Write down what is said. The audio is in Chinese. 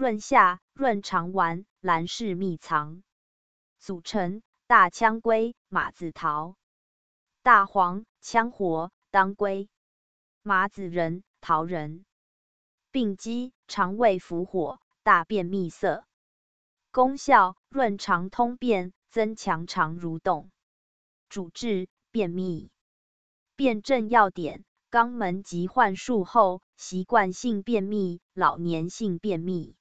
润下润肠丸，兰氏秘藏，组成大羌归、马子桃、大黄、羌活、当归、麻子仁、桃仁。病机肠胃伏火，大便秘涩。功效润肠通便，增强肠蠕动。主治便秘。辨证要点：肛门疾患术后、习惯性便秘、老年性便秘。